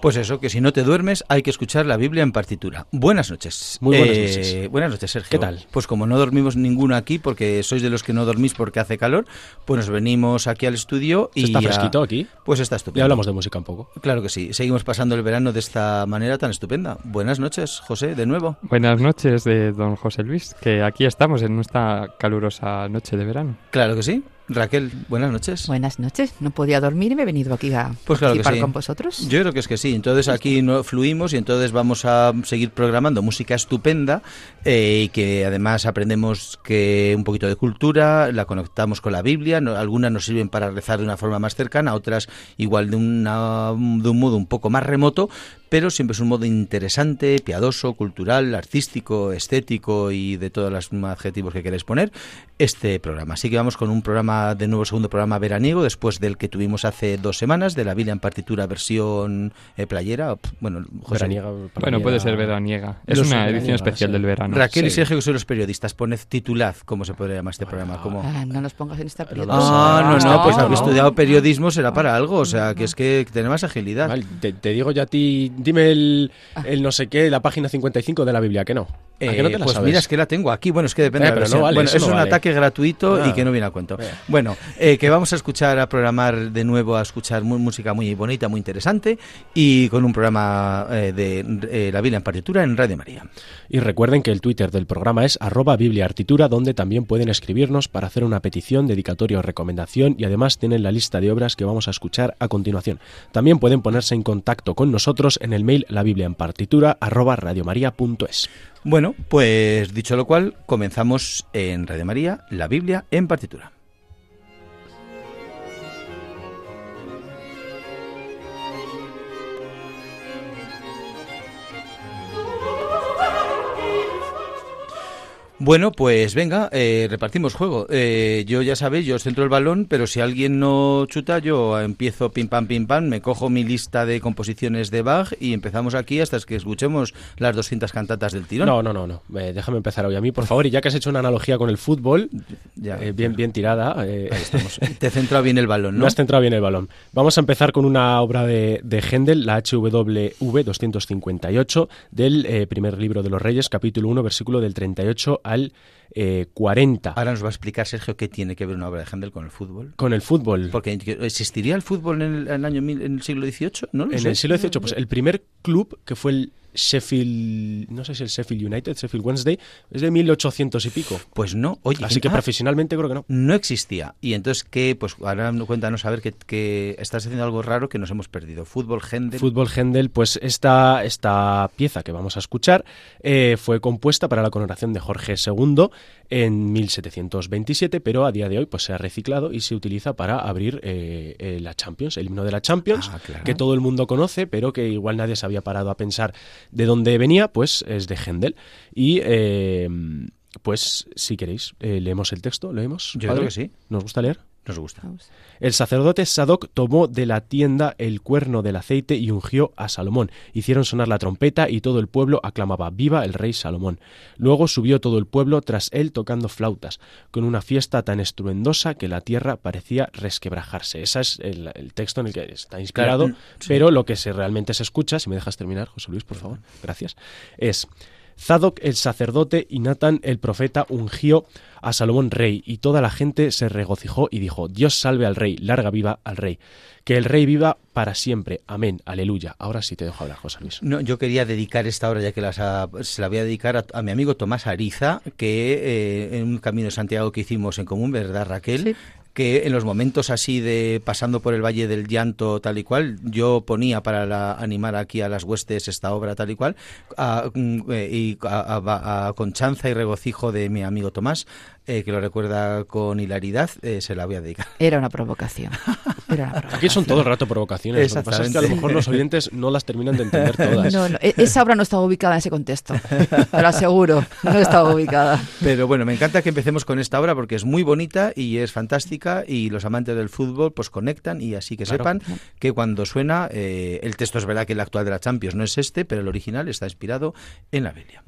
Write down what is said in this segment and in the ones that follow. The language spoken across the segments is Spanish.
Pues eso, que si no te duermes hay que escuchar la Biblia en partitura. Buenas noches. Muy buenas eh, noches. Buenas noches, Sergio. ¿Qué tal? Pues como no dormimos ninguno aquí, porque sois de los que no dormís porque hace calor, pues nos venimos aquí al estudio y... ¿Está fresquito aquí? Pues está estupendo. Y hablamos de música un poco. Claro que sí. Seguimos pasando el verano de esta manera tan estupenda. Buenas noches, José, de nuevo. Buenas noches de don José Luis, que aquí estamos en esta calurosa noche de verano. Claro que sí. Raquel, buenas noches. Buenas noches. No podía dormir y me he venido aquí a pues claro participar con vosotros. Yo creo que es que sí. Entonces aquí no fluimos y entonces vamos a seguir programando música estupenda eh, y que además aprendemos que un poquito de cultura, la conectamos con la Biblia. algunas nos sirven para rezar de una forma más cercana, otras igual de, una, de un modo un poco más remoto, pero siempre es un modo interesante, piadoso, cultural, artístico, estético y de todos los adjetivos que queréis poner, este programa. Así que vamos con un programa, de nuevo segundo programa veraniego, después del que tuvimos hace dos semanas, de la Biblia en partitura versión eh, playera. Bueno, veraniega, bueno, puede ser veraniega. Es una edición especial del verano. Raquel y Sergio, que son los periodistas, poned titulad, ¿cómo se podría llamar este programa? ¿Cómo? Ah, no nos pongas en esta periodismo. Ah, no, no, pues habéis estudiado periodismo, será para algo, o sea, que es que tener más agilidad. te digo yo a ti dime el, el no sé qué, la página 55 de la Biblia, que no. Eh, pues mira, es que la tengo aquí. Bueno, es que depende de la no bueno, es un ataque gratuito y ah. que no viene a cuento. Bueno, eh, que vamos a escuchar, a programar de nuevo, a escuchar música muy bonita, muy interesante y con un programa eh, de la Biblia en partitura en Radio María. Y recuerden que el Twitter del programa es arroba Artitura, donde también pueden escribirnos para hacer una petición, dedicatoria o recomendación y además tienen la lista de obras que vamos a escuchar a continuación. También pueden ponerse en contacto con nosotros en el mail la Biblia en partitura radiomaria.es. Bueno, pues dicho lo cual, comenzamos en Radio María, la Biblia en partitura. Bueno, pues venga, eh, repartimos juego. Eh, yo ya sabéis, yo centro el balón, pero si alguien no chuta, yo empiezo pim pam pim pam, me cojo mi lista de composiciones de Bach y empezamos aquí hasta que escuchemos las 200 cantatas del tirón. No, no, no, no. Eh, déjame empezar hoy a mí, por favor. Y ya que has hecho una analogía con el fútbol, ya, bien, bien tirada. Estamos. Te he centrado bien el balón, ¿no? Me has centrado bien el balón. Vamos a empezar con una obra de, de Händel, la HWV 258, del primer libro de los Reyes, capítulo 1, versículo del 38 al al 40. Eh, Ahora nos va a explicar Sergio qué tiene que ver una obra de Händel con el fútbol. Con el fútbol. Porque existiría el fútbol en el, año en el siglo XVIII, ¿no? en el siglo XVIII, pues el primer club que fue el Sheffield, no sé si el Sheffield United, Sheffield Wednesday, es de 1800 y pico. Pues no, oye. Así que ah, profesionalmente creo que no. No existía. Y entonces, ¿qué? Pues ahora cuéntanos a ver que, estás haciendo algo raro que nos hemos perdido. Fútbol Händel. Fútbol Händel, pues esta, esta pieza que vamos a escuchar eh, fue compuesta para la coronación de Jorge II en 1727, pero a día de hoy pues se ha reciclado y se utiliza para abrir eh, eh, la Champions, el himno de la Champions, ah, que todo el mundo conoce, pero que igual nadie se había parado a pensar de dónde venía, pues es de Händel. Y eh, pues si queréis, leemos el texto, leemos. Yo creo que sí. ¿Nos gusta leer? Nos gusta. El sacerdote Sadoc tomó de la tienda el cuerno del aceite y ungió a Salomón. Hicieron sonar la trompeta y todo el pueblo aclamaba Viva el rey Salomón. Luego subió todo el pueblo tras él tocando flautas, con una fiesta tan estruendosa que la tierra parecía resquebrajarse. Ese es el, texto en el que está inspirado, mm, pero lo que se realmente se escucha, si me dejas terminar, José Luis, por favor, gracias, es Zadok el sacerdote y Natán el profeta ungió a Salomón rey, y toda la gente se regocijó y dijo, Dios salve al rey, larga viva al rey. Que el rey viva para siempre. Amén. Aleluya. Ahora sí te dejo hablar, José Luis. No, yo quería dedicar esta hora, ya que se la voy a dedicar a, mi amigo Tomás Ariza, que eh, en un camino de Santiago que hicimos en común, ¿verdad, Raquel? Que en los momentos así de pasando por el Valle del Llanto tal y cual, yo ponía para animar aquí a las huestes esta obra tal y cual, a, mm, eh, y a, conchanza y regocijo de mi amigo Tomás, eh, que lo recuerda con hilaridad, eh, se la voy a dedicar. Era una provocación. Era una provocación. Aquí son todo el rato provocaciones. Lo que pasa es que a lo mejor los oyentes no las terminan de entender todas. No, no, e- esa obra no estaba ubicada en ese contexto. Te lo aseguro, no estaba ubicada. Pero bueno, me encanta que empecemos con esta obra porque es muy bonita y es fantástica y los amantes del fútbol pues conectan y así que Claro. sepan que cuando suena, eh, el texto es verdad que el actual de la Champions no es este, pero el original está inspirado en la Biblia.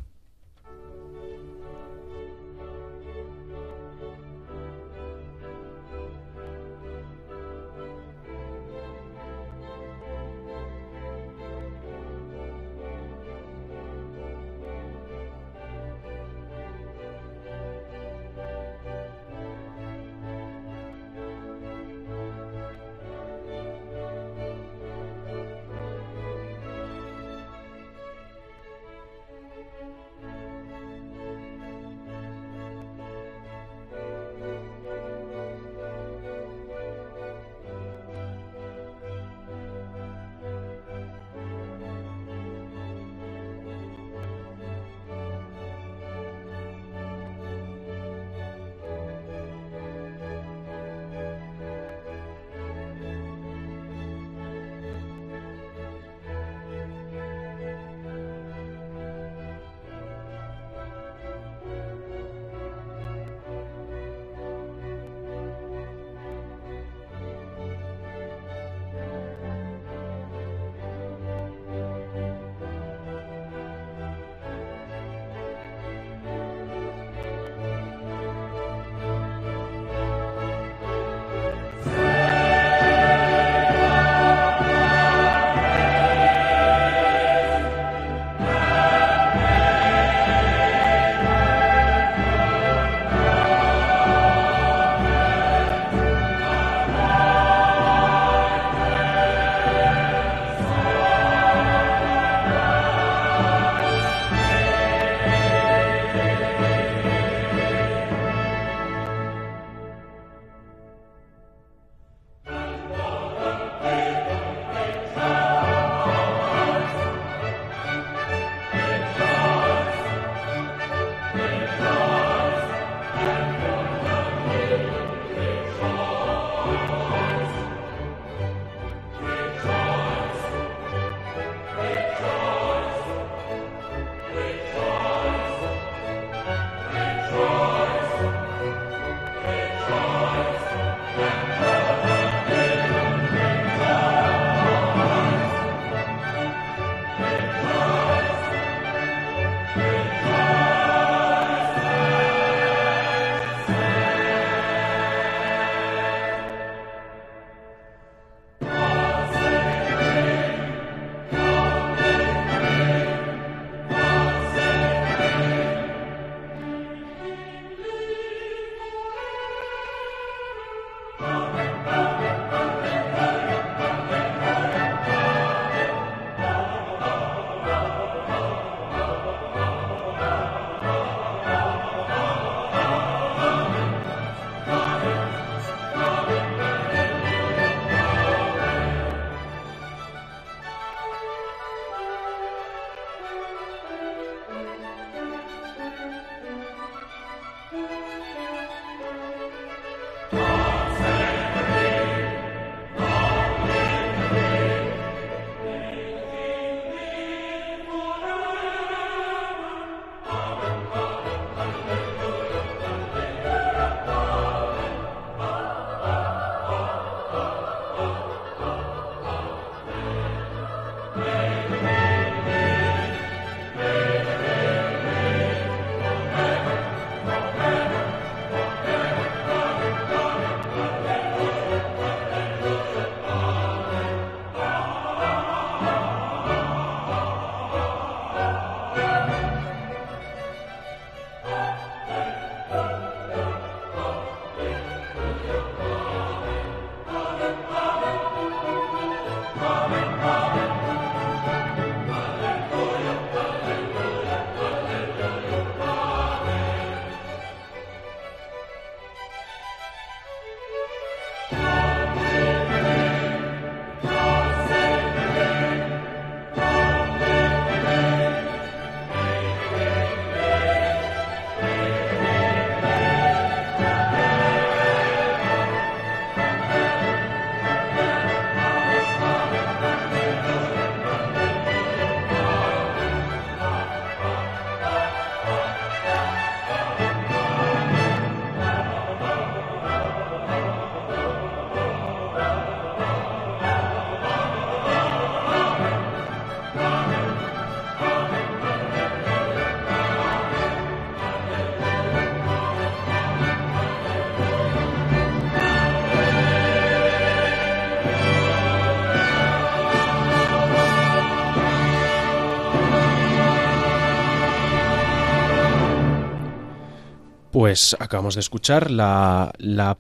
Pues acabamos de escuchar la, la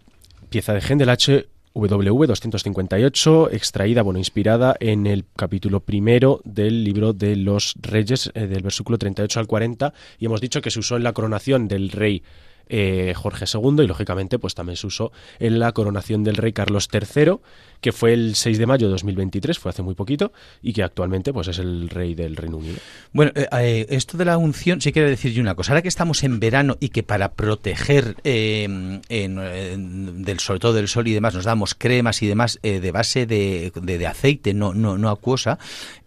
pieza de Händel HWV 258, extraída, bueno, inspirada en el capítulo primero del libro de los Reyes, eh, del versículo 38 al 40, y hemos dicho que se usó en la coronación del rey eh, Jorge II y lógicamente pues también se usó en la coronación del rey Carlos III que fue el 6 de mayo de 2023, fue hace muy poquito, y que actualmente pues es el rey del Reino Unido. Bueno, eh, eh, esto de la unción, sí quiero decir yo una cosa. Ahora que estamos en verano y que para proteger, eh, del, sobre todo del sol y demás, nos damos cremas y demás de base de, de, aceite, no, no, no acuosa,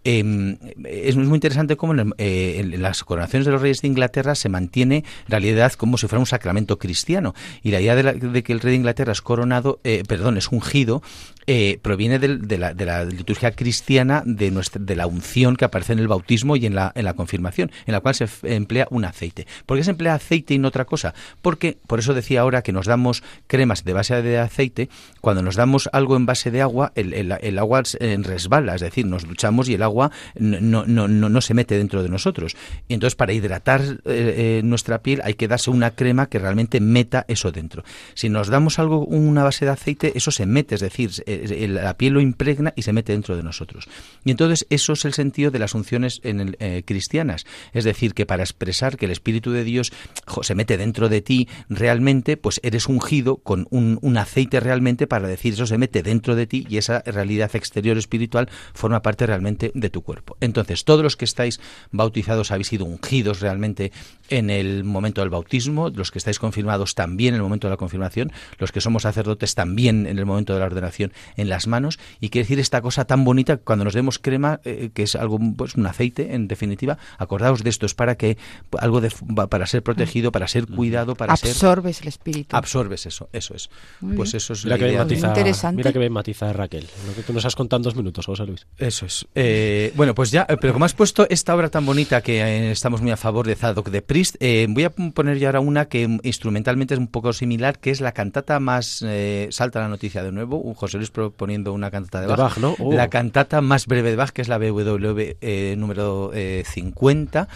es muy interesante cómo en, las coronaciones de los reyes de Inglaterra se mantiene en realidad como si fuera un sacramento cristiano. Y la idea de, que el rey de Inglaterra es coronado, perdón, es ungido, eh, proviene de, la, liturgia cristiana de, nuestra, de la unción que aparece en el bautismo y en la, en la confirmación, en la cual se emplea un aceite. ¿Por qué se emplea aceite y no otra cosa? Porque, por eso decía ahora que nos damos cremas de base de aceite, cuando nos damos algo en base de agua, el, el, agua resbala, es decir, nos duchamos y el agua no, no, no, no se mete dentro de nosotros. Y entonces, para hidratar eh, eh, nuestra piel hay que darse una crema que realmente meta eso dentro. Si nos damos algo, una base de aceite, eso se mete, es decir, la piel lo impregna y se mete dentro de nosotros. Y entonces eso es el sentido de las unciones en eh, cristianas. Es decir, que para expresar que el Espíritu de Dios se mete dentro de ti realmente, pues eres ungido con un, aceite realmente para decir eso se mete dentro de ti y esa realidad exterior espiritual forma parte realmente de tu cuerpo. Entonces, todos los que estáis bautizados habéis sido ungidos realmente en el momento del bautismo, los que estáis confirmados también en el momento de la confirmación, los que somos sacerdotes también en el momento de la ordenación en las manos y quiere decir esta cosa tan bonita cuando nos demos crema, eh, que es algo, pues un aceite en definitiva, acordaos de esto, es para que algo de, para ser protegido, para ser cuidado, para Absorbes el espíritu. Absorbes eso, eso es. pues eso es mira que matiza, interesante. Mira que bien matiza Raquel, lo que tú nos has contado en dos minutos, José Luis. Eso es. Eh, bueno, pues ya, pero como has puesto esta obra tan bonita que eh, estamos muy a favor de Zadok de Priest, voy a poner ya ahora una que instrumentalmente es un poco similar, que es la cantata más, salta la noticia de nuevo, José Luis poniendo una cantata de Bach. ¿no? La oh. cantata más breve de Bach, que es la BWV eh, número 50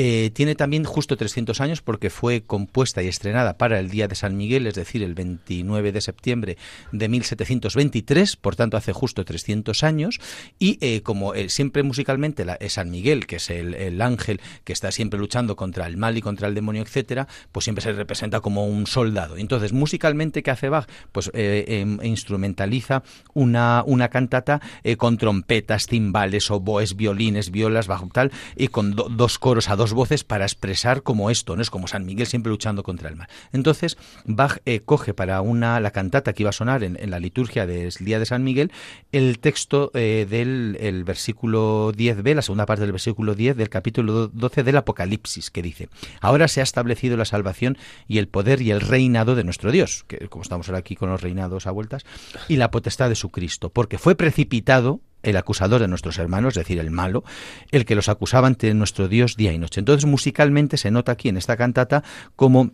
eh, tiene también justo 300 años porque fue compuesta y estrenada para el Día de San Miguel, es decir, el 29 de septiembre de 1723, por tanto hace justo 300 años. Y eh, como eh, siempre musicalmente la, San Miguel, que es el, ángel que está siempre luchando contra el mal y contra el demonio, etcétera, pues siempre se representa como un soldado. Entonces, musicalmente, ¿qué hace Bach? Pues em, instrumentaliza una, una cantata con trompetas, timbales, oboes, violines, violas, bajo tal, y con dos coros a dos voces para expresar como esto, ¿no? Es como San Miguel siempre luchando contra el mal. Entonces, Bach eh, coge para una, la cantata que iba a sonar en, la liturgia del Día de San Miguel, el texto eh, del versículo 10b, la segunda parte del versículo 10 del capítulo 12 del Apocalipsis, que dice, ahora se ha establecido la salvación y el poder y el reinado de nuestro Dios, que como estamos ahora aquí con los reinados a vueltas, y la potestad de su Cristo, porque fue precipitado el acusador de nuestros hermanos, es decir, el malo, el que los acusaba ante nuestro Dios día y noche. Entonces, musicalmente se nota aquí en esta cantata como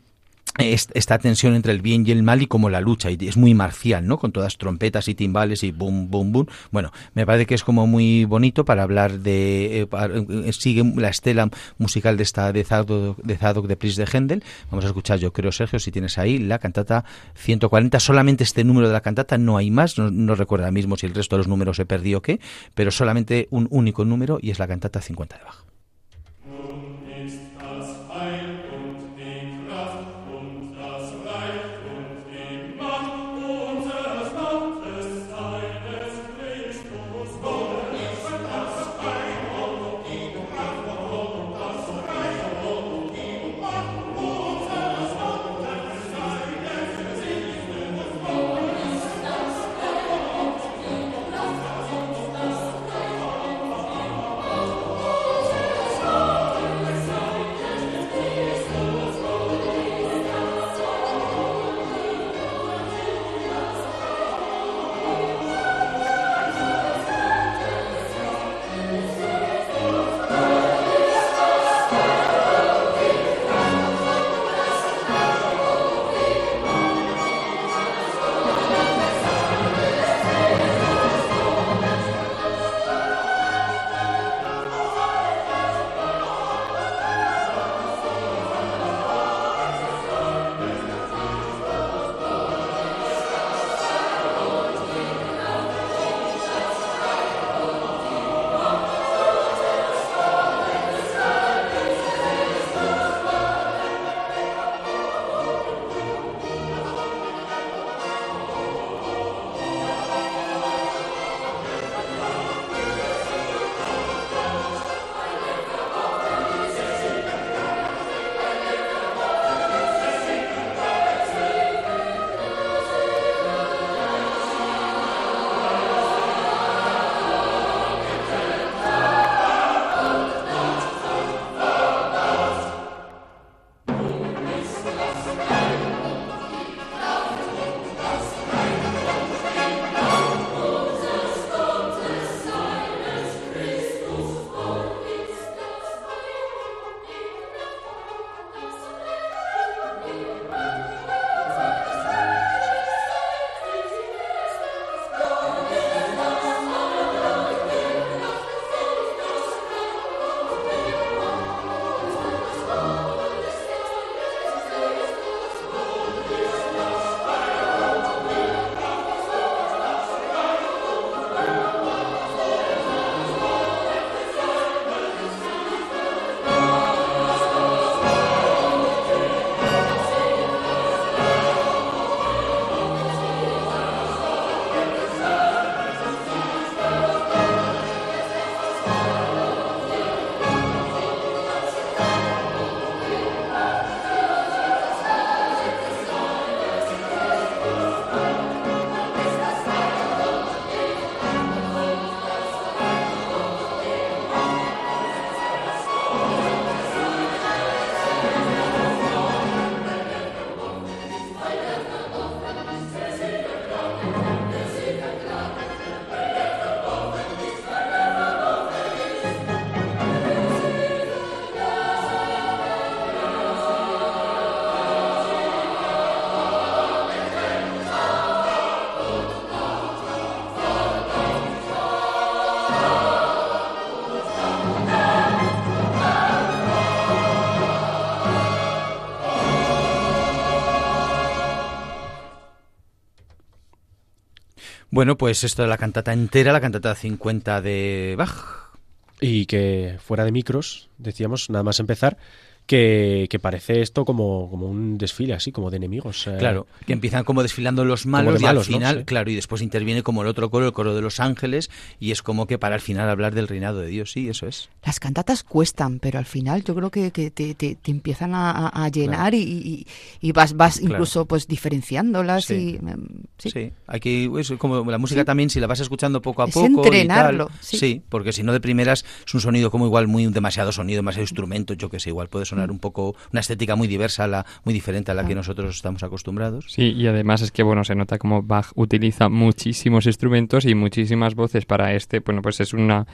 esta tensión entre el bien y el mal y como la lucha y es muy marcial, ¿no? Con todas trompetas y timbales y boom, boom, boom. Bueno, me parece que es como muy bonito para hablar de eh, eh, sigue la estela musical de esta de Zadok de, Zadok de Pris de Händel. Vamos a escuchar, yo creo Sergio, si tienes ahí la cantata 140, solamente este número de la cantata, no hay más, no, no recuerdo ahora mismo si el resto de los números se perdió o qué, pero solamente un único número y es la cantata 50 de Bach. Bueno, pues esto de la cantata entera, la cantata 50 de Bach. Y que fuera de micros, decíamos, nada más empezar, que, que parece esto como, como un desfile así, como de enemigos. eh. Claro, que empiezan como desfilando los malos, de y al malos, ¿no? final, Sí. claro, y después interviene como el otro coro, el coro de los ángeles, y es como que para al final hablar del reinado de Dios, sí, eso es. Las cantatas cuestan, pero al final yo creo que, que te, te- te empiezan a, a- llenar y, y- y vas, vas Claro. incluso pues diferenciándolas Sí. y sí. Sí, aquí es como la música también, si la vas escuchando poco a Es poco. y tal, entrenarlo, sí. sí. porque si no de primeras es un sonido como igual muy demasiado sonido, demasiado instrumento, yo que sé, igual puede sonar un poco, una estética muy diversa, la, muy diferente a la que nosotros estamos acostumbrados. Sí, y además es que, bueno, se nota como Bach utiliza muchísimos instrumentos y muchísimas voces para este, bueno, pues es una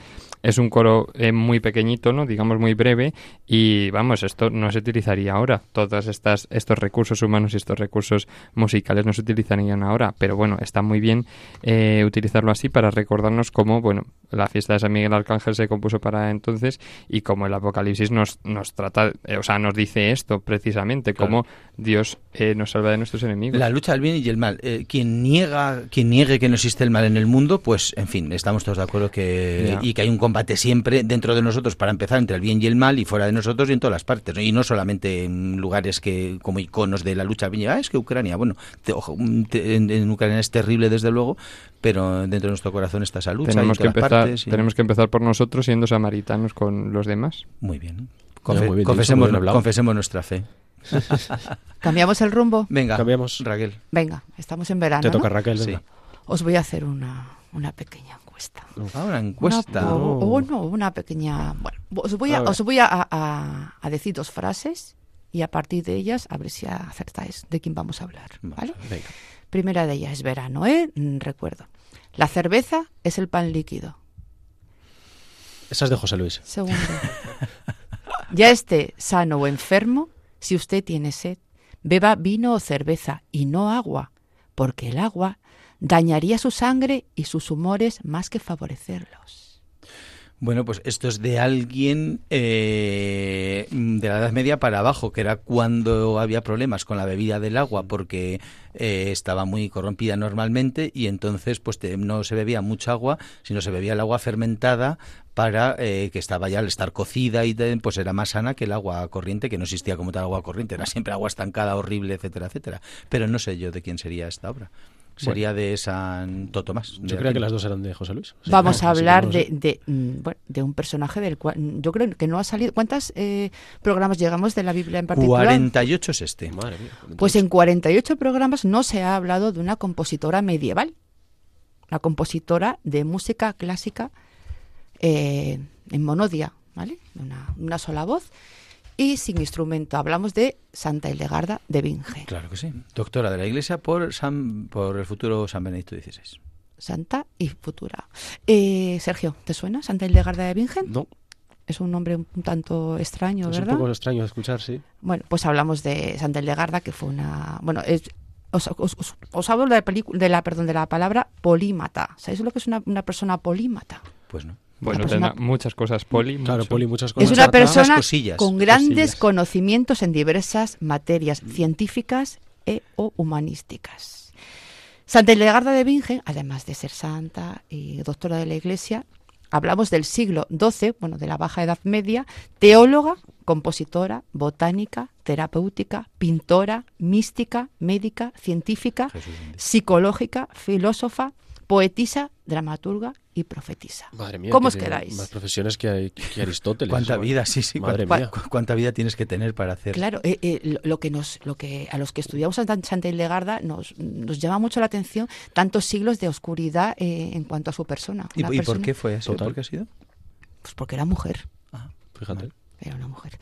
es un coro eh, muy pequeñito, ¿no? Digamos muy breve y vamos, esto no se utilizaría ahora. Todos estas estos recursos humanos y estos recursos musicales no se utilizarían ahora, pero bueno, está muy bien eh, utilizarlo así para recordarnos cómo, bueno, la fiesta de San Miguel Arcángel se compuso para entonces y cómo el Apocalipsis nos nos trata, eh, o sea, nos dice esto precisamente, Claro. cómo Dios eh, nos salva de nuestros enemigos. La lucha del bien y el mal. Eh, quien niega, quien niegue que no existe el mal en el mundo, pues, en fin, estamos todos de acuerdo que y que hay un combate siempre dentro de nosotros para empezar entre el bien y el mal y fuera de nosotros y en todas las partes, ¿no? y no solamente en lugares que como iconos de la lucha del bien. Ah, es que Ucrania, bueno, te- ojo, mm, te- en, en Ucrania es terrible desde luego, pero dentro de nuestro corazón está esa lucha tenemos y que en todas empezar partes. y- tenemos que empezar por nosotros siendo samaritanos con los demás Muy bien. Confe- bien confesemos, confesemos nuestra fe. ¿Cambiamos el rumbo? Venga, Cambiamos. Raquel. Venga, estamos en verano. Te ¿no? toca Raquel, Sí. Os voy a hacer una, una pequeña encuesta. Ahora Una, encuesta. o- o no, una pequeña... Bueno, os voy A a, os voy a, a- a decir dos frases y a partir de ellas a ver si acertáis de quién vamos a hablar. ¿vale? Venga. Primera de ellas es verano, ¿eh? Mm, Recuerdo. La cerveza es el pan líquido. Esa es de José Luis. Segundo. ya esté sano o enfermo, si usted tiene sed, beba vino o cerveza y no agua, porque el agua dañaría su sangre y sus humores más que favorecerlos. Bueno, pues esto es de alguien eh, de la Edad Media para abajo, que era cuando había problemas con la bebida del agua porque eh, estaba muy corrompida normalmente y entonces pues no se bebía mucha agua, sino se bebía el agua fermentada para eh, que estaba ya al estar cocida y pues era más sana que el agua corriente, que no existía como tal agua corriente, era siempre agua estancada, horrible, etcétera, etcétera. Pero no sé yo de quién sería esta obra. Sería de Santo Tomás. de Yo creía Aquino. que las dos eran de José Luis. Sí, Vamos a hablar no de, sé. de, mm, bueno, de un personaje del cual yo creo que no ha salido. ¿Cuántos programas llegamos de la Biblia en particular? 48 es este. Madre mía. Pues en 48 programas no se ha hablado de una compositora medieval, una compositora de música clásica eh, en monodia, ¿vale? Una, una sola voz y sin instrumento. Hablamos de Santa Hildegarda de Binge. Claro que sí. Doctora de la Iglesia por, San, por el futuro San Benedicto XVI. Santa y futura. Eh, Sergio, ¿te suena Santa Hildegarda de Binge? No, Es un nombre un tanto extraño, es un ¿verdad? poco extraño de escuchar, sí. Bueno, pues hablamos de Santa Hildegarda, que fue una... Bueno, es- os, os- os- os hablo de la, de la, perdón, de la palabra polímata. ¿Sabéis lo que es una, una persona polímata? Pues no. Bueno Una persona- tendrá muchas cosas poli Claro. Poli, muchas Es cosas. una Muchas persona cosillas, con grandes cosillas. conocimientos en diversas materias científicas e o humanísticas. Santa Hildegarda de Bingen, además de ser santa y doctora de la Iglesia, hablamos del siglo XII, bueno, de la Baja Edad Media, teóloga, compositora, botánica, terapéutica, pintora, mística, médica, científica, psicológica, filósofa, poetisa, dramaturga y profetisa. Madre mía. ¿Cómo que os quedáis? Más profesiones que, hay- que Aristóteles. ¿Cuánta Bueno. vida? Sí, sí. Madre cuánta, mía. cu- cuánta vida tienes que tener para hacer? Claro, eh, eh, lo, que nos, lo que a los que estudiamos Santa, Santa Hildegarda nos, nos llama mucho la atención tantos siglos de oscuridad eh, en cuanto a su persona. ¿Y, y por persona- qué fue eso? Total. ¿Por qué ha sido? Pues porque era mujer, Fíjate. era una mujer.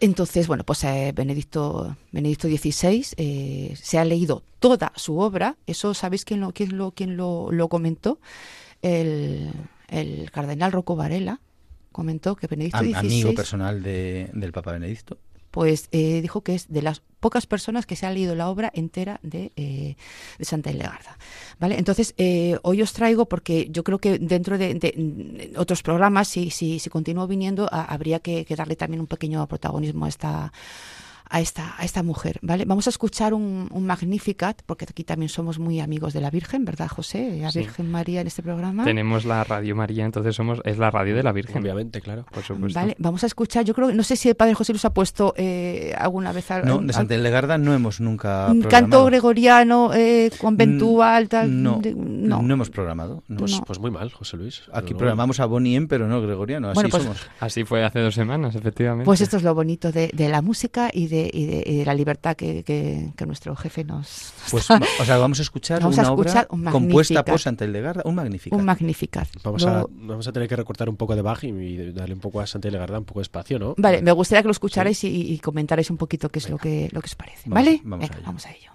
Entonces, bueno, pues eh, Benedicto, Benedicto XVI eh, se ha leído toda su obra. Eso, ¿sabéis quién lo, quién lo, quién lo, lo comentó? El, el cardenal Rocco Varela comentó que Benedicto XVI amigo personal de- del Papa Benedicto. pues eh, dijo que es de las pocas personas que se ha leído la obra entera de, eh, de Santa Hildegarda. ¿vale? Entonces, eh, hoy os traigo, porque yo creo que dentro de, de, mm, otros programas, si, si, si continúo viniendo, a- habría que, que darle también un pequeño protagonismo a esta a esta, a esta mujer, ¿vale? Vamos a escuchar un, un Magnificat, porque aquí también somos muy amigos de la Virgen, ¿verdad, José? La Sí. Virgen María en este programa. Tenemos la Radio María, entonces somos es la radio de la Virgen. Obviamente, claro. Por supuesto. Vale, vamos a escuchar, yo creo, no sé si el Padre José Luis ha puesto eh, alguna vez al- No, de Santa Hildegarda no hemos nunca un programado. canto gregoriano, eh, conventual, tal. No, de- no, no. hemos programado. no. Pues, pues muy mal, José Luis. Aquí programamos a Boniem, pero no gregoriano, así Bueno, pues- somos. Así fue hace dos semanas, efectivamente. Pues esto es lo bonito de, de la música y de, y de, y de la libertad que, que- que nuestro jefe nos... Pues, o sea, vamos a escuchar Vamos a una escuchar obra un compuesta Magnificat. por Santa Hildegarda, un magnífico. un Magnificat. Vamos, a, vamos a tener que recortar un poco de Bach y, y darle un poco a Santa Hildegarda un poco de espacio, ¿no? Vale, me gustaría que lo escucharais y, y comentarais un poquito qué es lo que, lo que os parece. Vamos- ¿Vale? vamos Venga, a ello. vamos a ello.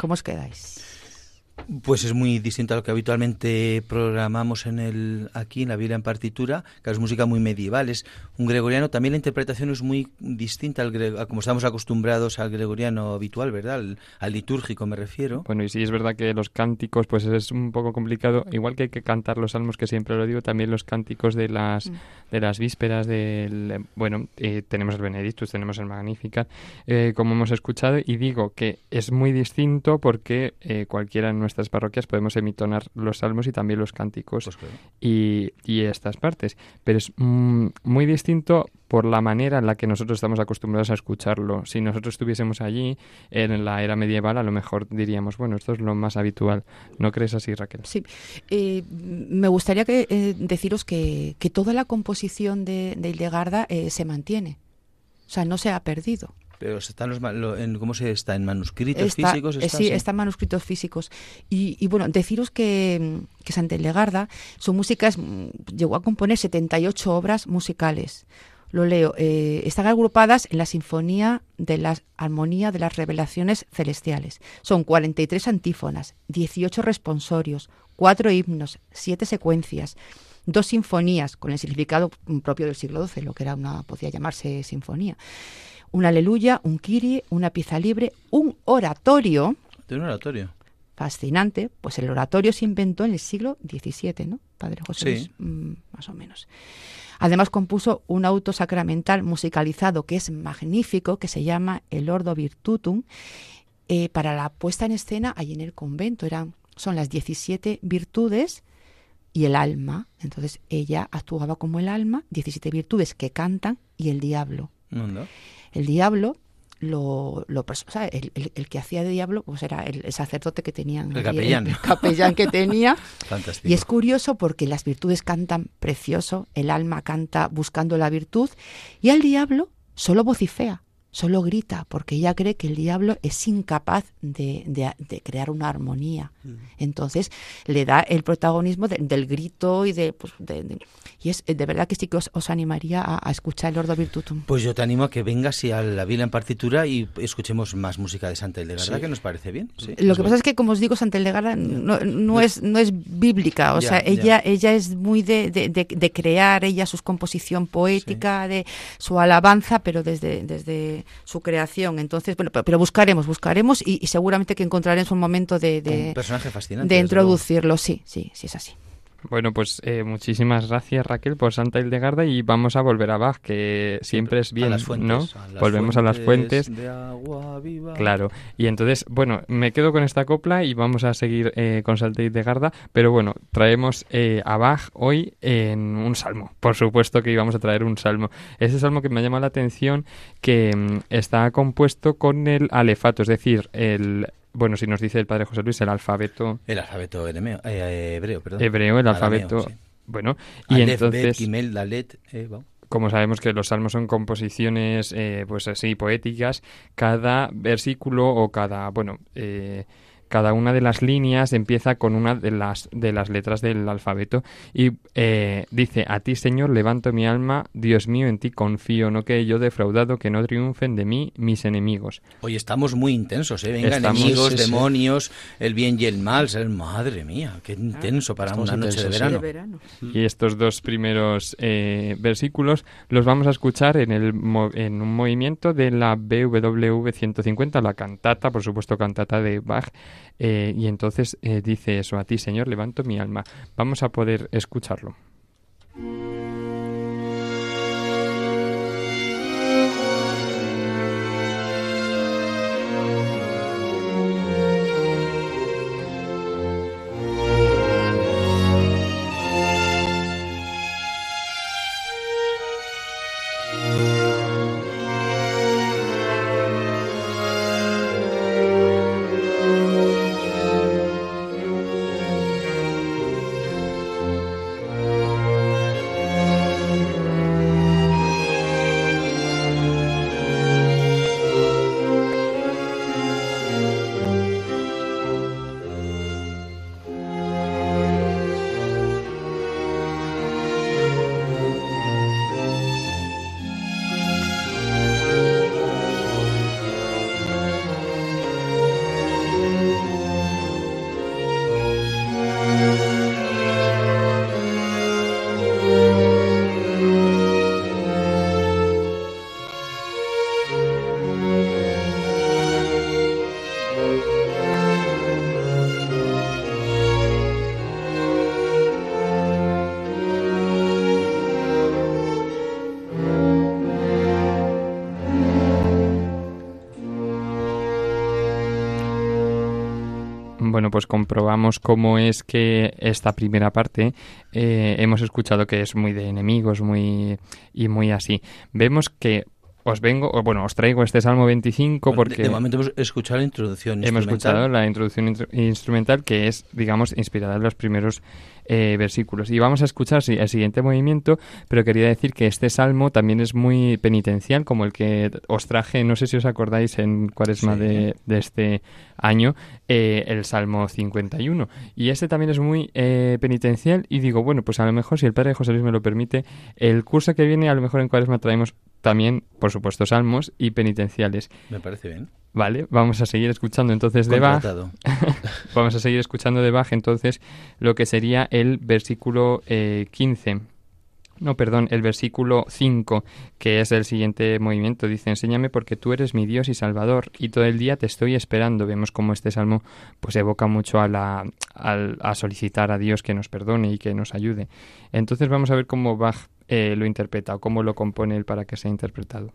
¿Cómo os quedáis? Pues es muy distinto a lo que habitualmente programamos en el aquí en la Biblia en partitura, que es música muy medieval, es un gregoriano, también la interpretación es muy distinta al gre- a como estamos acostumbrados al gregoriano habitual, ¿verdad? Al, al litúrgico me refiero. Bueno, y sí es verdad que los cánticos, pues es un poco complicado. Igual que hay que cantar los salmos, que siempre lo digo, también los cánticos de las, Mm. de las vísperas del... Bueno, eh, tenemos el Benedictus, tenemos el Magnificat, eh, como hemos escuchado, y digo que es muy distinto porque eh, cualquiera en nuestras parroquias podemos emitonar los salmos y también los cánticos Pues claro. y, y estas partes. Pero es mm, muy distinto por la manera en la que nosotros estamos acostumbrados a escucharlo. Si nosotros estuviésemos allí en la era medieval, a lo mejor diríamos, bueno, esto es lo más habitual. ¿No crees así, Raquel? Sí, eh, me gustaría que, eh, deciros que, que toda la composición de, de Hildegarda eh, se mantiene. O sea, no se ha perdido. Pero están los lo- en, ¿cómo se está? ¿En manuscritos Está- físicos? Está, sí, están manuscritos físicos. Y, y bueno, deciros que, mm, que Santa Hildegarda, su música es, mm, llegó a componer 78 obras musicales. Lo leo. eh, están agrupadas en la Sinfonía de la Armonía de las Revelaciones Celestiales. Son 43 antífonas, 18 responsorios, 4 himnos, 7 secuencias, dos sinfonías con el significado mm, propio del siglo XII, lo que era una podía llamarse sinfonía. Un aleluya, un kirie, una pieza libre, un oratorio De un oratorio. fascinante, pues el oratorio se inventó en el siglo XVII, ¿no? Padre José Sí. Mm, más o menos. Además compuso un auto sacramental musicalizado que es magnífico, que se llama El Ordo Virtutum, eh, para la puesta en escena allí en el convento. Eran, son las 17 virtudes y el alma. Entonces ella actuaba como el alma, 17 virtudes que cantan y el diablo. Anda. El diablo lo, lo pers- o sea, el, el- el que hacía de diablo pues era el, el sacerdote que tenían El capellán. el capellán que tenía Fantástico. y es curioso porque las virtudes cantan precioso el alma canta buscando la virtud y el diablo solo vocifea solo grita porque ella cree que el diablo es incapaz de, de- de crear una armonía entonces le da el protagonismo de- del grito y de, pues, y es de verdad que sí que os, os animaría a, a escuchar el Ordo Virtutum Pues yo te animo a que vengas y a la Biblia en partitura y escuchemos más música de Santa Hildegarda, Sí. que nos parece bien. Sí, Lo que pasa es que, como os digo, Santa Hildegarda no, no es, no es bíblica, o Ya, sea, ya. ella, ella es muy de, de, de- de crear, ella su composición poética, de su alabanza, pero desde, desde su creación. Entonces, bueno, pero, pero buscaremos, buscaremos y, y seguramente que encontraremos un momento de, de, Un personaje fascinante. de introducirlo, sí, sí, sí es así. Bueno, pues eh, muchísimas gracias Raquel por Santa Hildegarda y vamos a volver a Bach, que siempre es bien, a las fuentes, ¿no? a las Volvemos a las fuentes. de agua viva. Claro, y entonces, bueno, me quedo con esta copla y vamos a seguir eh, con Santa Hildegarda, pero bueno, traemos eh, a Bach hoy en un salmo. Por supuesto que íbamos a traer un salmo. Ese salmo que me llama la atención que mm, está compuesto con el alefato, es decir, el bueno, si nos dice el padre José Luis, el alfabeto El alfabeto eremeo- eh, hebreo, perdón. hebreo, el Arameo, alfabeto. sí. Bueno, y Bet, entonces Gimel, Dalet, eh, como sabemos que los salmos son composiciones eh, pues así poéticas cada versículo o cada bueno eh, cada una de las líneas empieza con una de las de las letras del alfabeto y eh, dice a ti Señor levanto mi alma Dios mío en ti confío no que yo defraudado que no triunfen de mí mis enemigos Oye, estamos muy intensos, ¿eh? Venga, Estamos- enemigos, sí, sí. demonios, el bien y el mal. ser- Madre mía, qué intenso para estamos una noche de verano. y estos dos primeros eh, versículos los vamos a escuchar en, el, mo- en un movimiento de la BWV 150, la cantata, por supuesto cantata de Bach, eh, y entonces eh, dice eso, a ti Señor levanto mi alma. Vamos a poder escucharlo. Pues comprobamos cómo es que esta primera parte eh, hemos escuchado que es muy de enemigos, muy y muy así. Vemos que os vengo, o bueno, os traigo este Salmo 25 porque De, de momento hemos escuchado la introducción hemos escuchado la introducción intro- instrumental que es, digamos, inspirada en los primeros eh, versículos. Y vamos a escuchar sí, el siguiente movimiento, pero quería decir que este salmo también es muy penitencial, como el que os traje, no sé si os acordáis en Cuaresma Sí. de, de este año, eh, el Salmo 51. Y este también es muy eh, penitencial y digo, bueno, pues a lo mejor si el Padre José Luis me lo permite, el curso que viene a lo mejor en Cuaresma traemos también, por supuesto, salmos y penitenciales. Me parece bien. Vale, vamos a seguir escuchando entonces de Bach. Contratado. Vamos a seguir escuchando de Bach entonces lo que sería el versículo eh, 15. No, perdón, el versículo 5, que es el siguiente movimiento. Dice, enséñame porque tú eres mi Dios y Salvador, y todo el día te estoy esperando. Vemos cómo este salmo pues evoca mucho a, la, a solicitar a Dios que nos perdone y que nos ayude. Entonces vamos a ver cómo Bach eh, lo interpreta o cómo lo compone él para que sea interpretado.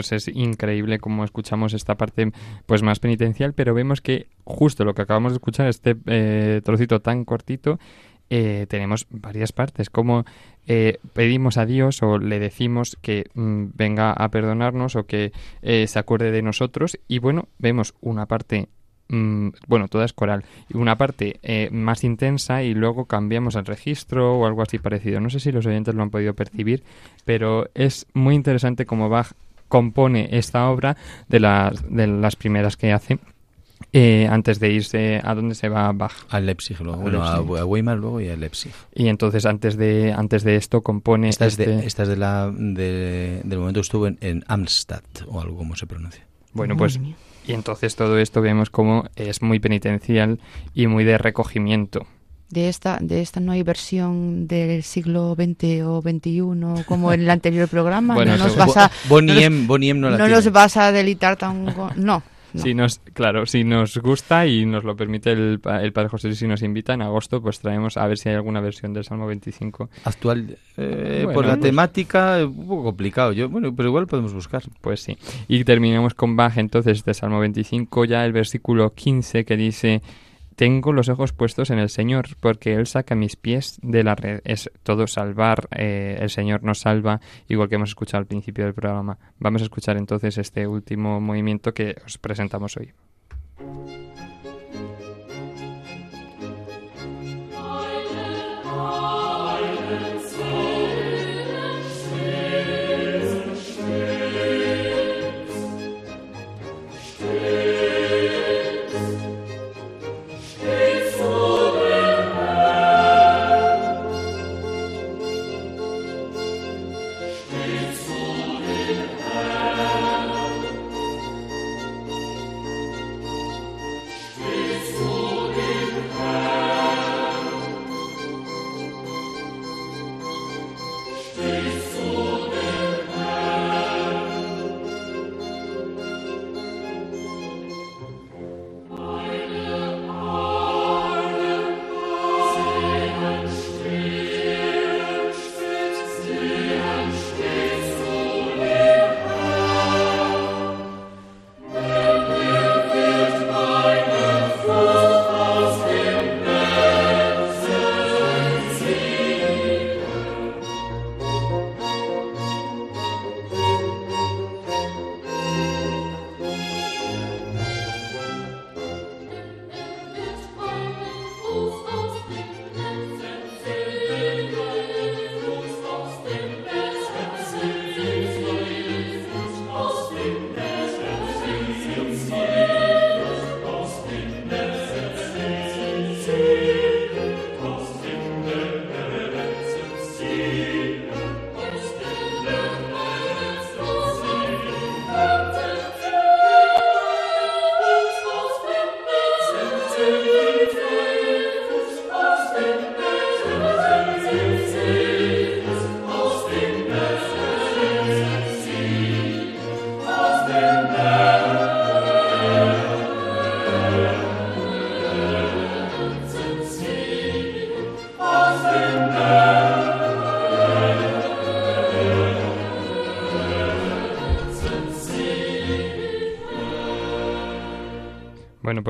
Pues es increíble cómo escuchamos esta parte pues más penitencial, pero vemos que justo lo que acabamos de escuchar, este eh, trocito tan cortito, eh, tenemos varias partes, como eh, pedimos a Dios o le decimos que mm, venga a perdonarnos o que se acuerde de nosotros y bueno, vemos una parte mm, bueno, toda es coral, una parte más intensa y luego cambiamos el registro o algo así parecido. No sé si los oyentes lo han podido percibir, pero es muy interesante cómo Bach compone esta obra de las, de las primeras que hace eh, antes de irse a donde se va Bach. Al Leipzig, luego. Al Bueno, a, Leipzig. a Weimar luego y a Leipzig. Y entonces antes de, antes de esto compone Esta es, de, este- esta es de la, de- del momento que estuvo en, en Amstatt, o algo como se pronuncia. Bueno, pues y entonces todo esto vemos como es muy penitencial y muy de recogimiento. De esta, de esta no hay versión del siglo XX o XXI como en el anterior programa. Bueno, no nos vas a, Bonnie no nos- M, Bonnie M no la no nos vas a delitar tan... No. no. Si nos, claro, si nos gusta y nos lo permite el, el Padre José Luis y nos invita en agosto, pues traemos a ver si hay alguna versión del Salmo 25. Actual, eh, Bueno, por la pues- temática, un poco complicado. Yo, bueno, pero igual podemos buscar. Pues sí. Y terminamos con Bach entonces de Salmo 25, ya el versículo 15 que dice, tengo los ojos puestos en el Señor, porque Él saca mis pies de la red. Es todo salvar, eh, el Señor nos salva, igual que hemos escuchado al principio del programa. Vamos a escuchar entonces este último movimiento que os presentamos hoy.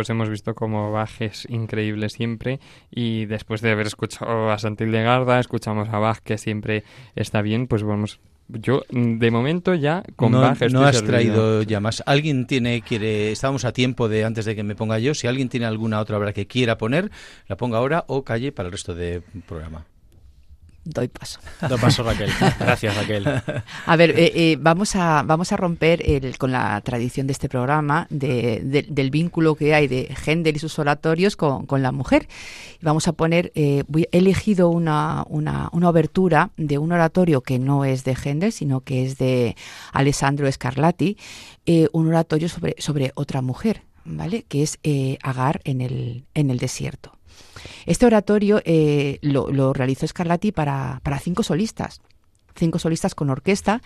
Pues hemos visto como Bach es increíble siempre y después de haber escuchado a Santil de Garda, escuchamos a Bach que siempre está bien, pues vamos... Yo, de momento ya, con no, Bach estoy no has servido. traído ya más. ¿Alguien tiene, quiere, estamos a tiempo de antes de que me ponga yo, si alguien tiene alguna otra obra que quiera poner, la ponga ahora o calle para el resto del programa. Doy paso. Do paso, Raquel. Gracias, Raquel. A ver, eh, eh, vamos, a, vamos a romper el, con la tradición de este programa de- de- del vínculo que hay de Händel y sus oratorios con, con la mujer. Vamos a poner, eh, voy- he elegido una, una, una obertura de un oratorio que no es de Händel, sino que es de Alessandro Scarlatti, eh, un oratorio sobre, sobre otra mujer, ¿vale? Que es eh, Agar en el, en el desierto. Este oratorio eh, lo, realizó Scarlatti para, para cinco solistas, cinco solistas con orquesta.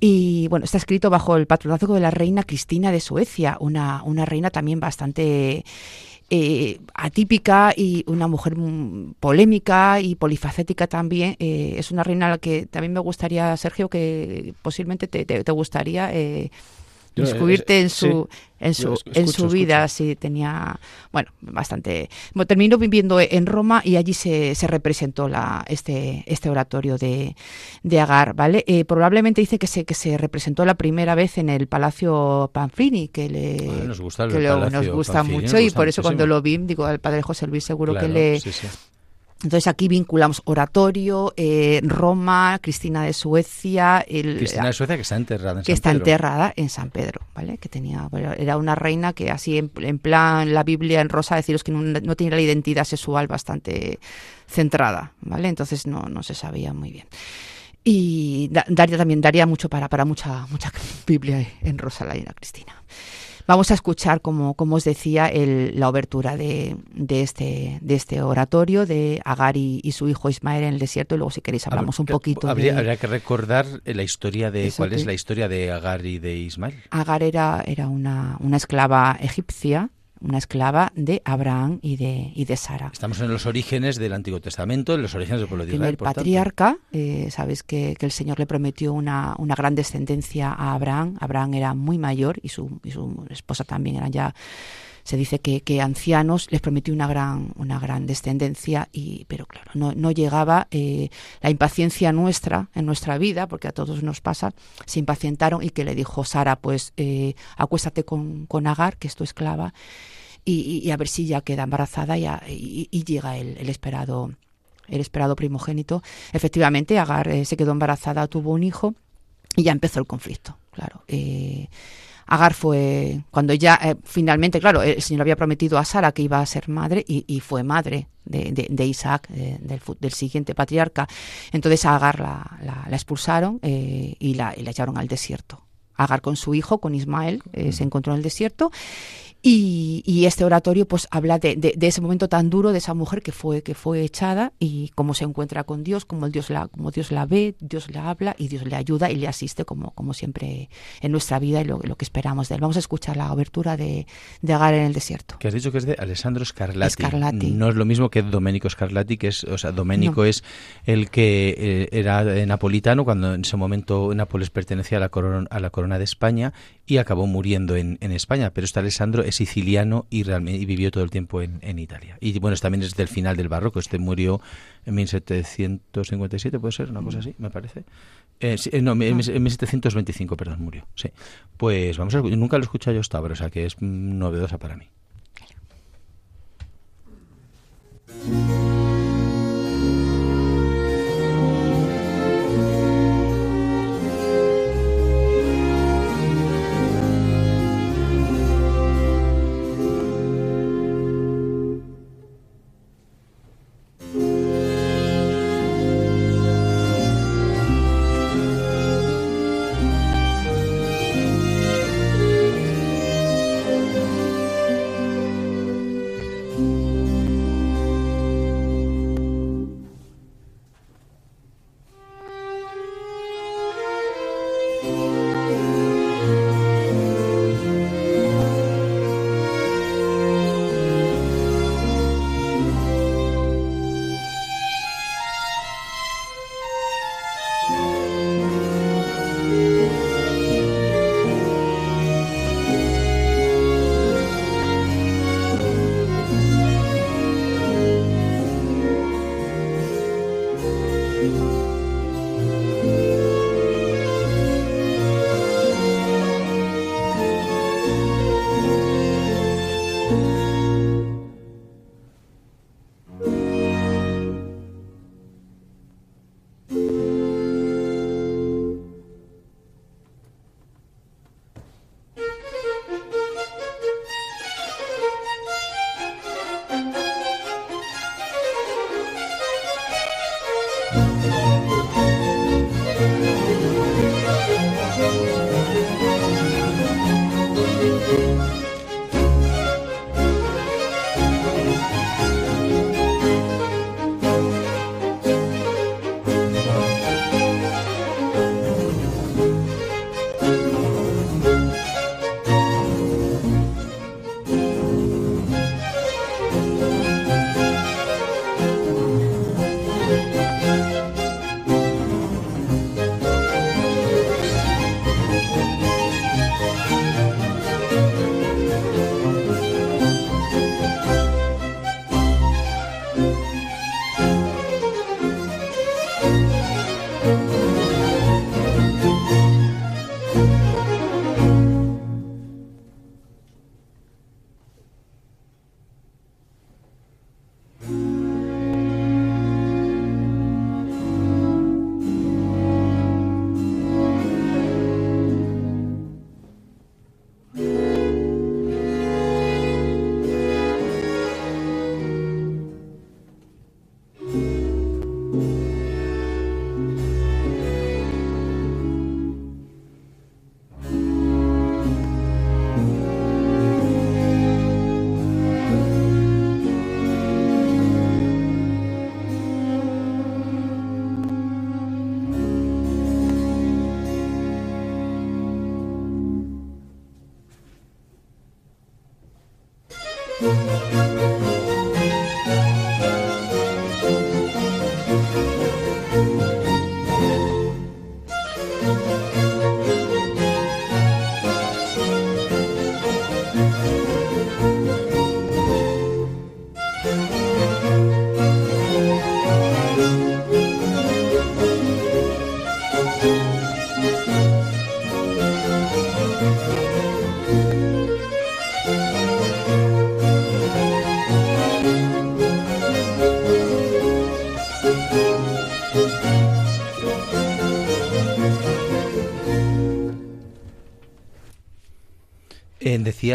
Y bueno, está escrito bajo el patronazgo de la reina Cristina de Suecia, una, una reina también bastante eh, atípica y una mujer mm, polémica y polifacética también. Eh, es una reina que también me gustaría, Sergio, que posiblemente te, te- te gustaría eh, descubrirte en sí. su, en su, en su vida. escucho. Sí, tenía, bueno, bastante. Bueno, terminó viviendo en Roma y allí se, se representó la, este, este oratorio de, de Agar, ¿vale? Eh, probablemente dice que se, que se representó la primera vez en el Palacio Panfrini, que le Ah, nos gusta que lo- nos gusta mucho nos y por eso cuando lo vi, digo, al padre José Luis seguro Claro, que le... sí, sí. Entonces aquí vinculamos oratorio, eh, Roma, Cristina de Suecia, el, Cristina de Suecia que está enterrada en que San está Pedro. enterrada en San Pedro, ¿vale? Que tenía, bueno, era una reina que así en, en plan la Biblia en rosa deciros que no, no tenía la identidad sexual bastante centrada, ¿vale? Entonces no, no se sabía muy bien. Y da- daría también daría mucho para, para mucha, mucha Biblia en rosa la reina Cristina. Vamos a escuchar, como, como os decía, el- la obertura de, de, este, de este oratorio de Agar y, y su hijo Ismael en el desierto. Y luego, si queréis, hablamos un poquito Habría, de... habría que recordar la historia de cuál es la historia de Agar y de Ismael. Agar era, era una, una esclava egipcia, una esclava de Abraham y de, y de Sara. Estamos en los orígenes del Antiguo Testamento, en los orígenes del pueblo de El Israel. por tanto. patriarca, eh, sabes que, que el Señor le prometió una, una gran descendencia a Abraham. Abraham era muy mayor y su, y su esposa también eran ya, se dice que, que ancianos, les prometió una gran, una gran descendencia, y, pero claro, no, no llegaba eh, la impaciencia nuestra en nuestra vida, porque a todos nos pasa, se impacientaron y que le dijo Sara, pues eh, acuéstate con, con Agar, que es tu esclava, y, y- a ver si ya queda embarazada y- y llega el, el esperado el esperado primogénito. Efectivamente, Agar eh, se quedó embarazada, tuvo un hijo y ya empezó el conflicto. Claro, eh, Agar fue cuando ya eh, finalmente, claro, el Señor había prometido a Sara que iba a ser madre y, y fue madre de, de- de Isaac, eh, del, del siguiente patriarca. Entonces a Agar la, la- la expulsaron eh, y, la, y la echaron al desierto. Agar con su hijo, con Ismael, eh, se encontró en el desierto y, y este oratorio pues habla de, de- de ese momento tan duro de esa mujer que fue que fue echada y cómo se encuentra con Dios, cómo Dios la como Dios la ve, Dios le habla y Dios le ayuda y le asiste como, como siempre en nuestra vida y lo, lo que esperamos de él. Vamos a escuchar la obertura de, de Agar en el desierto. Que has dicho que es de Alessandro Scarlatti. Scarlatti. No es lo mismo que Domenico Scarlatti, que es, o sea, Domenico No. es el que eh, era napolitano cuando en ese momento Nápoles pertenecía a la corona, a la corona de España y acabó muriendo en, España. Pero este Alessandro es siciliano y realmente vivió todo el tiempo en, Italia. Y bueno, también es del final del barroco. Este murió en 1757, puede ser, una cosa así, me parece. Eh, eh, no, en 1725, perdón, murió. Sí. Pues vamos a nunca lo he escuchado yo esta obra, o sea que es novedosa para mí. Agar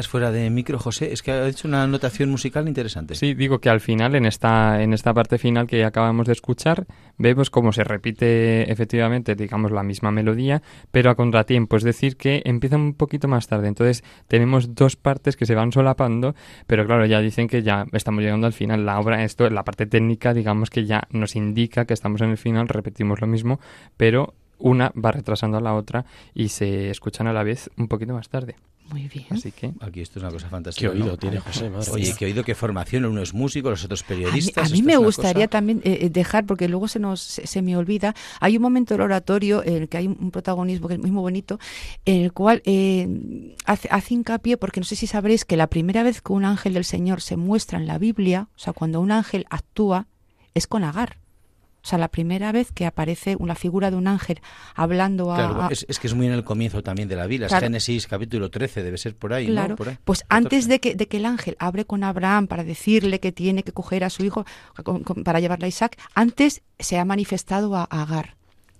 fuera de micro, José, es que ha hecho una anotación musical interesante. Sí, digo que al final, en esta, en esta parte final que acabamos de escuchar, vemos cómo se repite efectivamente, digamos, la misma melodía, pero a contratiempo, es decir, que empieza un poquito más tarde. Entonces, tenemos dos partes que se van solapando, pero claro, ya dicen que ya estamos llegando al final. La obra, esto, la parte técnica, digamos que ya nos indica que estamos en el final, repetimos lo mismo, pero una va retrasando a la otra y se escuchan a la vez un poquito más tarde. Muy bien. Así que Aquí esto es una cosa fantástica. Qué oído ¿no? tiene José, madre Oye, qué oído, qué formación. Uno es músico, los otros A mí, periodistas. a mí me gustaría cosa- también eh, eh, dejar, porque luego se nos se, se me olvida, hay un momento del oratorio en el que hay un, un protagonismo que es muy, muy bonito, en el cual eh, hace, hace hincapié, porque no sé si sabréis que la primera vez que un ángel del Señor se muestra en la Biblia, o sea, cuando un ángel actúa, es con Agar. O sea, la primera vez que aparece una figura de un ángel hablando a... Claro, a- es, es que es muy en el comienzo también de la Biblia. Claro. Génesis capítulo 13, debe ser por ahí, Claro, ¿no? Por ahí. pues 14. antes de que, de que el ángel abre con Abraham para decirle que tiene que coger a su hijo para llevarle a Isaac, antes se ha manifestado a Agar.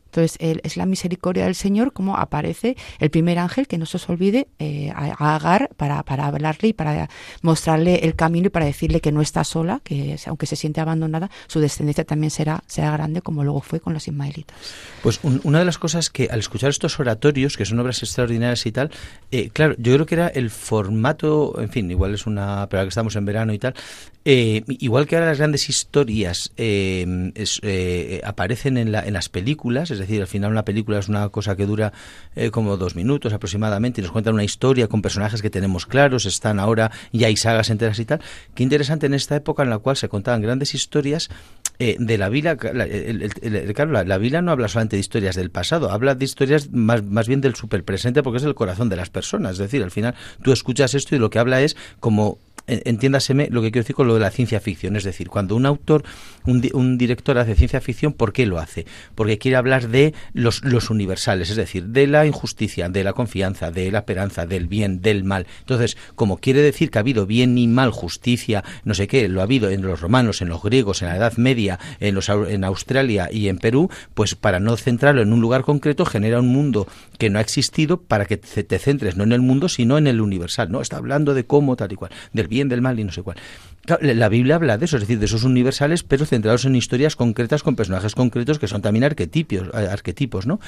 Entonces, él- es la misericordia del Señor como aparece el primer ángel, que no se os olvide, eh, a, Agar para, para hablarle y para mostrarle el camino y para decirle que no está sola, que aunque se siente abandonada, su descendencia también será, será grande como luego fue con los ismaelitas. Pues un- una de las cosas que al escuchar estos oratorios, que son obras extraordinarias y tal, eh, claro, yo creo que era el formato, en fin, igual es una, pero que estamos en verano y tal, eh, igual que ahora las grandes historias eh, eh, aparecen en, la- en las películas, es decir, al final una película es una cosa que dura eh, como dos minutos aproximadamente y nos cuentan una historia con personajes que tenemos claros, están ahora, ya hay sagas enteras y tal. Qué interesante en esta época en la cual se contaban grandes historias eh, de la Biblia, la- el- claro, la, la Biblia no habla solamente de historias del pasado, habla de historias más, más bien del superpresente porque es el corazón de las personas. Es decir, al final tú escuchas esto y lo que habla es como entiéndaseme lo que quiero decir con lo de la ciencia ficción. Es decir, cuando un autor, un, un director hace ciencia ficción, ¿por qué lo hace? Porque quiere hablar de los, los universales, es decir, de la injusticia, de la confianza, de la esperanza, del bien, del mal. Entonces, como quiere decir que ha habido bien y mal, justicia, no sé qué, lo ha habido en los romanos, en los griegos, en la Edad Media, en, los, en Australia y en Perú, pues para no centrarlo en un lugar concreto, genera un mundo que no ha existido para que te, te centres no en el mundo, sino en el universal. ¿no? Está hablando de cómo, tal y cual, del bien, del mal y no sé cuál. La- Biblia habla de eso, es decir, de esos universales, pero centrados en historias concretas con personajes concretos que son también arquetipos, eh, arquetipos ¿no?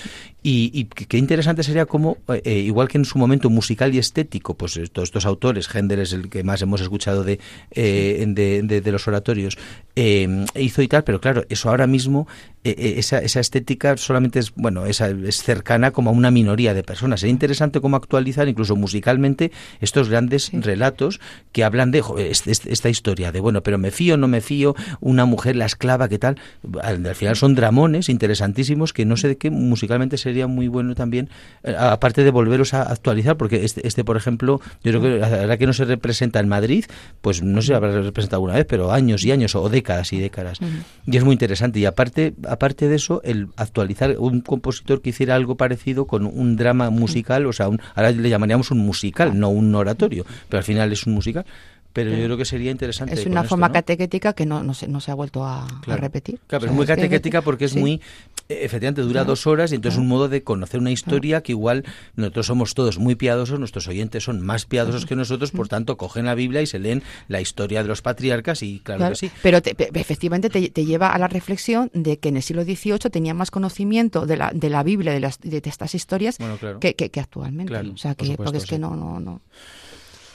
Y, y qué interesante sería como, eh, eh, igual que en su momento musical y estético, pues eh, todos estos autores, Händel es el que más hemos escuchado de, eh, de, de- de los oratorios, eh, hizo y tal, pero claro, eso ahora mismo, esa, esa estética solamente es, bueno, esa, es cercana como a una minoría de personas. Sería interesante cómo actualizar, incluso musicalmente, estos grandes relatos que hablan de "Jo, es- es- esta historia, de bueno, pero me fío, no me fío, una mujer, la esclava, ¿qué tal? Al, al final son dramones interesantísimos que no sé de qué musicalmente sería muy bueno también, eh, aparte de volveros a actualizar, porque este, este, por ejemplo, yo creo que ahora que no se representa en Madrid, pues no sé si habrá representado alguna vez, pero años y años o décadas y décadas. Y es muy interesante. Y aparte, aparte de eso, el actualizar un compositor que hiciera algo parecido con un drama musical, o sea, un- ahora le llamaríamos un musical, no un oratorio, pero al final es un musical. Pero yo creo que sería interesante. Es una esto, forma ¿no? catequética que no, no, se, no se ha vuelto a, repetir. Claro, pero O sea, es muy catequética porque es sí. muy. Efectivamente, dura Claro. dos horas y entonces es Claro. un modo de conocer una historia que igual nosotros somos todos muy piadosos, nuestros oyentes son más piadosos que nosotros, por tanto, cogen la Biblia y se leen la historia de los patriarcas y claro, que sí. Pero te- efectivamente te, te lleva a la reflexión de que en el siglo XVIII tenía más conocimiento de la, de la Biblia, de, las, de estas historias, Bueno, que, que- que actualmente. Claro, o sea, que, porque es que no, no, no.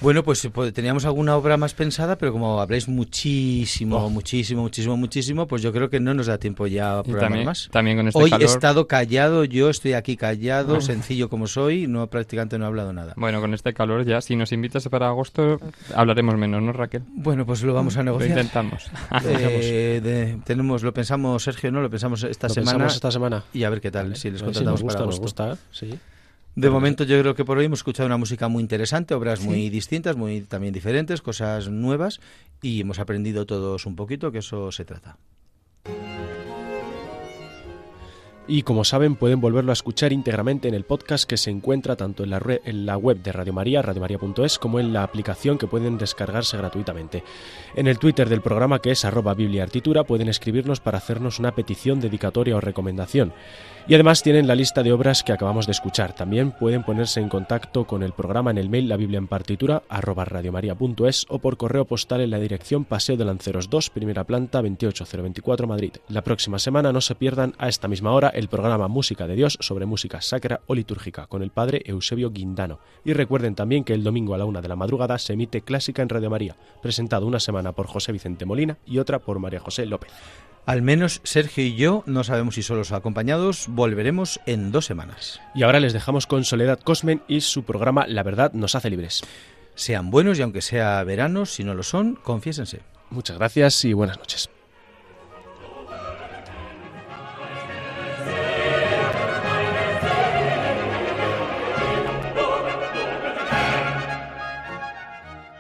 Bueno, pues, pues, teníamos alguna obra más pensada, pero como habláis muchísimo, Oh. muchísimo, muchísimo, muchísimo, pues yo creo que no nos da tiempo ya a Y programar también, más. también con este Hoy he estado callado, yo estoy aquí callado, sencillo como soy, no prácticamente no he hablado nada. Bueno, con este calor ya, si nos invitas para agosto, hablaremos menos, ¿no, Raquel? Bueno, pues lo vamos a Lo negociar. intentamos. Eh, de- tenemos, lo pensamos, Sergio, ¿no? Lo pensamos esta Lo semana pensamos esta semana. y a ver qué tal, si les ver contratamos nos gusta, para nos gusta, sí. De momento yo creo que por hoy hemos escuchado una música muy interesante, obras muy distintas, muy también diferentes, cosas nuevas y hemos aprendido todos un poquito, que eso se trata. Y como saben, pueden volverlo a escuchar íntegramente en el podcast que se encuentra tanto en la, web de Radio María, radiomaria.es, como en la aplicación que pueden descargarse gratuitamente. En el Twitter del programa, que es arroba bibliaartitura, pueden escribirnos para hacernos una petición, dedicatoria o recomendación. Y además tienen la lista de obras que acabamos de escuchar. También pueden ponerse en contacto con el programa en el mail la biblia en partitura radiomaria.es o por correo postal en la dirección Paseo de Lanceros 2, primera planta 28024 Madrid. La próxima semana no se pierdan a esta misma hora el programa Música de Dios sobre música sacra o litúrgica con el padre Eusebio Guindano. Y recuerden también que el domingo a la una de la madrugada se emite Clásica en Radio María, presentado una semana por José Vicente Molina y otra por María José López. Al menos Sergio y yo, no sabemos si solos o acompañados, volveremos en dos semanas. Y ahora les dejamos con Soledad Cosmen y su programa La verdad nos hace libres. Sean buenos y aunque sea verano, si no lo son, confiésense. Muchas gracias y buenas noches.